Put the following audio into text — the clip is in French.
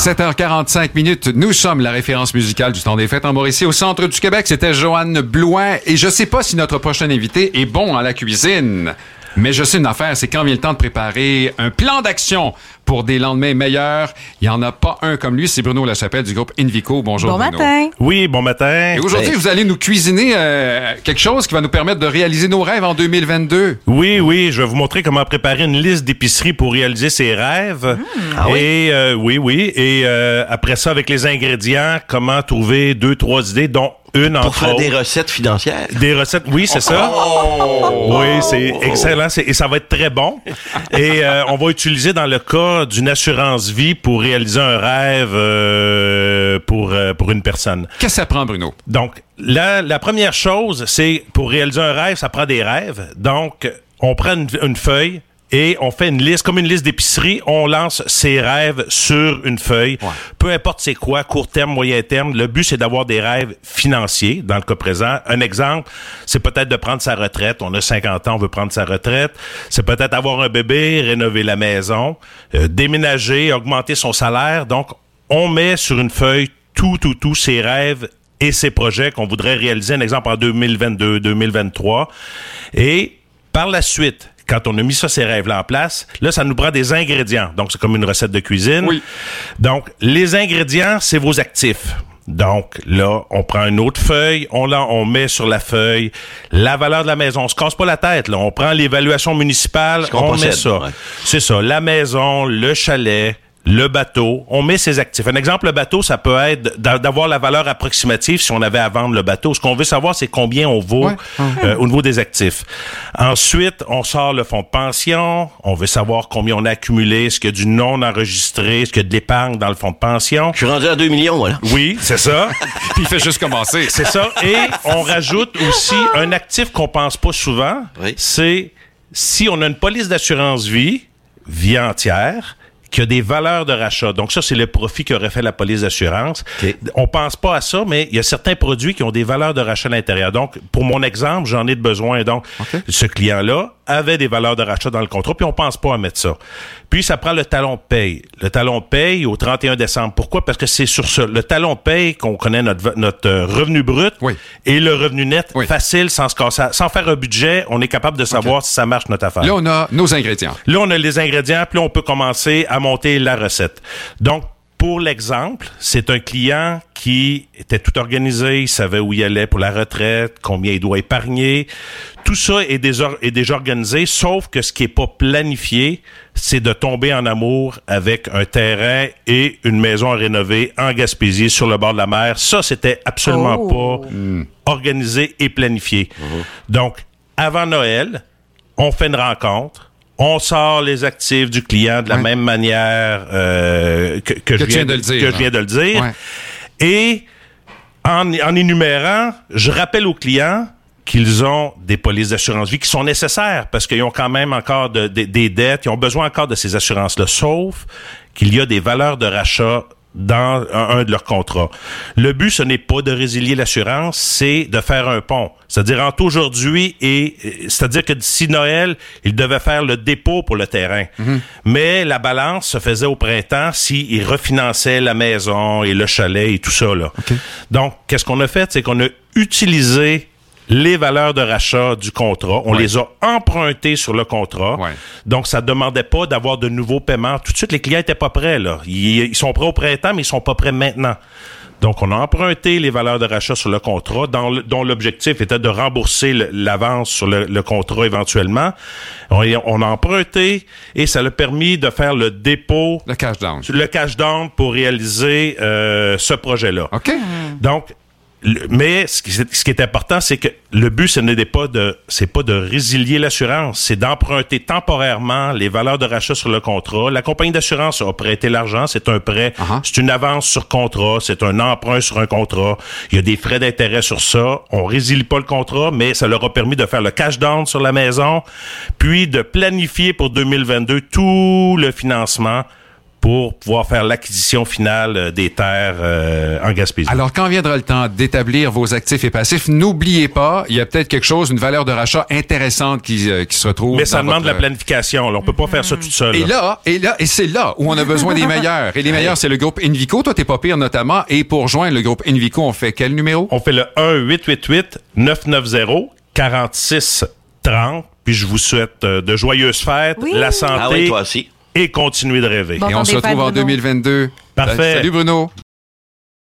7h45 minutes, nous sommes la référence musicale du temps des fêtes en Mauricie au centre du Québec. C'était Joanne Blouin et je sais pas si notre prochain invité est bon à la cuisine. Mais je sais une affaire, c'est quand vient le temps de préparer un plan d'action pour des lendemains meilleurs. Il n'y en a pas un comme lui, c'est Bruno Lachapelle du groupe Invico. Bonjour Bon Bruno. matin. Oui, bon matin. Et aujourd'hui, vous allez nous cuisiner euh, quelque chose qui va nous permettre de réaliser nos rêves en 2022. Oui, oui, je vais vous montrer comment préparer une liste d'épicerie pour réaliser ses rêves. Et euh, oui, oui. Et euh, après ça, avec les ingrédients, comment trouver deux, trois idées, dont une Pour entre faire autres. des recettes financières. Des recettes, oui, c'est ça. Oui, c'est excellent c'est- et ça va être très bon. Et euh, on va utiliser dans le cas d'une assurance vie pour réaliser un rêve euh, pour euh, pour une personne. Qu'est-ce que ça prend, Bruno? Donc, la, la première chose, c'est pour réaliser un rêve, ça prend des rêves. Donc, on prend une, une feuille et on fait une liste, comme une liste d'épicerie, on lance ses rêves sur une feuille. Peu importe c'est quoi, court terme, moyen terme, le but c'est d'avoir des rêves financiers, dans le cas présent. Un exemple, c'est peut-être de prendre sa retraite. On a 50 ans, on veut prendre sa retraite. C'est peut-être avoir un bébé, rénover la maison, euh, déménager, augmenter son salaire. Donc, on met sur une feuille tout, tout, tous ses rêves et ses projets qu'on voudrait réaliser, un exemple en 2022, 2023. Et par la suite, quand on a mis ça, ces rêves-là en place, là, ça nous prend des ingrédients. Donc, c'est comme une recette de cuisine. Oui. Donc, les ingrédients, c'est vos actifs. Donc, là, on prend une autre feuille, on, la, on met sur la feuille la valeur de la maison. On se casse pas la tête, là. On prend l'évaluation municipale, on met ça. ouais. C'est ça. La maison, le chalet, le bateau, on met ses actifs. Un exemple, le bateau, ça peut être d'a- d'avoir la valeur approximative si on avait à vendre le bateau. Ce qu'on veut savoir, c'est combien on vaut Ouais. euh, au niveau des actifs. Ensuite, on sort le fonds de pension. On veut savoir combien on a accumulé, est-ce qu'il y a du non enregistré, est-ce qu'il y a de l'épargne dans le fonds de pension. Je suis rendu à 2 millions, voilà. Oui, c'est ça. Puis il fait juste commencer. C'est ça. Et on rajoute aussi un actif qu'on pense pas souvent. Oui. C'est si on a une police d'assurance vie, vie entière, qui a des valeurs de rachat. Donc ça, c'est le profit qu'aurait fait la police d'assurance. OK. On pense pas à ça, mais il y a certains produits qui ont des valeurs de rachat à l'intérieur. Donc, pour mon exemple, j'en ai de besoin. Donc, ce client-là avait des valeurs de rachat dans le contrat, puis on pense pas à mettre ça. Puis, ça prend le talon de paye. Le talon de paye au 31 décembre. Pourquoi? Parce que c'est sur ça. Le talon de paye qu'on connaît notre, notre euh, revenu brut Oui. et le revenu net Oui. facile, sans se casser. Sans faire un budget, on est capable de savoir si ça marche notre affaire. Là, on a nos ingrédients. Là, on a les ingrédients, puis là, on peut commencer à monter la recette. Donc, pour l'exemple, c'est un client qui était tout organisé, il savait où il allait pour la retraite, combien il doit épargner. Tout ça est déjà, est déjà organisé, sauf que ce qui est pas planifié, c'est de tomber en amour avec un terrain et une maison à rénover en Gaspésie sur le bord de la mer. Ça, c'était absolument Oh. pas organisé et planifié. Donc, avant Noël, on fait une rencontre. On sort les actifs du client de la Ouais. même manière euh, que, que je viens de le dire, que je viens de le dire. Ouais. Et en, en énumérant, je rappelle aux clients qu'ils ont des polices d'assurance vie qui sont nécessaires parce qu'ils ont quand même encore de- de- des dettes, ils ont besoin encore de ces assurances-là, sauf qu'il y a des valeurs de rachat dans un, de leurs contrats. Le but, ce n'est pas de résilier l'assurance, c'est de faire un pont. C'est-à-dire entre aujourd'hui et c'est-à-dire que d'ici Noël, ils devaient faire le dépôt pour le terrain. Mais la balance se faisait au printemps s'ils refinançaient la maison et le chalet et tout ça. Là. Donc, qu'est-ce qu'on a fait? C'est qu'on a utilisé les valeurs de rachat du contrat. On Ouais. les a empruntées sur le contrat. Ouais. Donc, ça ne demandait pas d'avoir de nouveaux paiements. Tout de suite, les clients étaient pas prêts. Là. Ils, ils sont prêts au printemps, mais ils sont pas prêts maintenant. Donc, on a emprunté les valeurs de rachat sur le contrat, dans le- dont l'objectif était de rembourser l'avance sur le, le contrat éventuellement. On, on a emprunté et ça a permis de faire le dépôt, Le cash down. le cash down pour réaliser euh, ce projet-là. OK? Donc, le- mais ce qui, ce qui est important, c'est que le but, ce n'est pas de, c'est pas de résilier l'assurance, c'est d'emprunter temporairement les valeurs de rachat sur le contrat. La compagnie d'assurance a prêté l'argent, c'est un prêt, Uh-huh. c'est une avance sur contrat, c'est un emprunt sur un contrat. Il y a des frais d'intérêt sur ça. On résilie pas le contrat, mais ça leur a permis de faire le cash down sur la maison, puis de planifier pour 2022 tout le financement pour pouvoir faire l'acquisition finale euh, des terres euh, en Gaspésie. Alors, quand viendra le temps d'établir vos actifs et passifs, n'oubliez pas, il y a peut-être quelque chose, une valeur de rachat intéressante qui, euh, qui se retrouve. Mais ça dans demande votre- de la planification. Là. On peut pas faire ça tout seul. Et là. et là, et c'est là où on a besoin des meilleurs. Et les meilleurs, c'est le groupe Invico. Toi, t'es pas pire notamment. Et pour joindre le groupe Invico, on fait quel numéro? On fait le 1-888-990-4630. Puis je vous souhaite euh, de joyeuses fêtes, Oui. la santé Ah oui, toi aussi. Et continuer de rêver. Bon. Et on se retrouve en Bruno. 2022. Parfait. Salut Bruno.